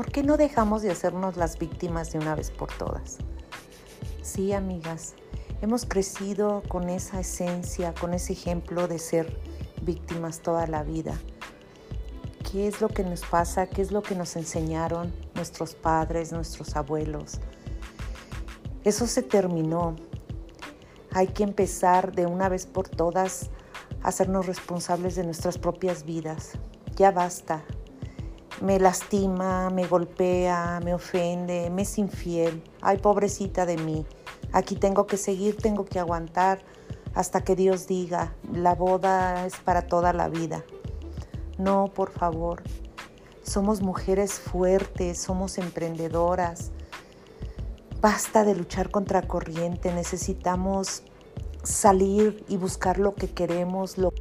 ¿Por qué no dejamos de hacernos las víctimas de una vez por todas? Sí, amigas, hemos crecido con esa esencia, con ese ejemplo de ser víctimas toda la vida. ¿Qué es lo que nos pasa? ¿Qué es lo que nos enseñaron nuestros padres, nuestros abuelos? Eso se terminó. Hay que empezar de una vez por todas a hacernos responsables de nuestras propias vidas. Ya basta. Me lastima, me golpea, me ofende, me es infiel. Ay, pobrecita de mí. Aquí tengo que seguir, tengo que aguantar hasta que Dios diga, la boda es para toda la vida. No, por favor. Somos mujeres fuertes, somos emprendedoras. Basta de luchar contra corriente, necesitamos salir y buscar lo que queremos, lo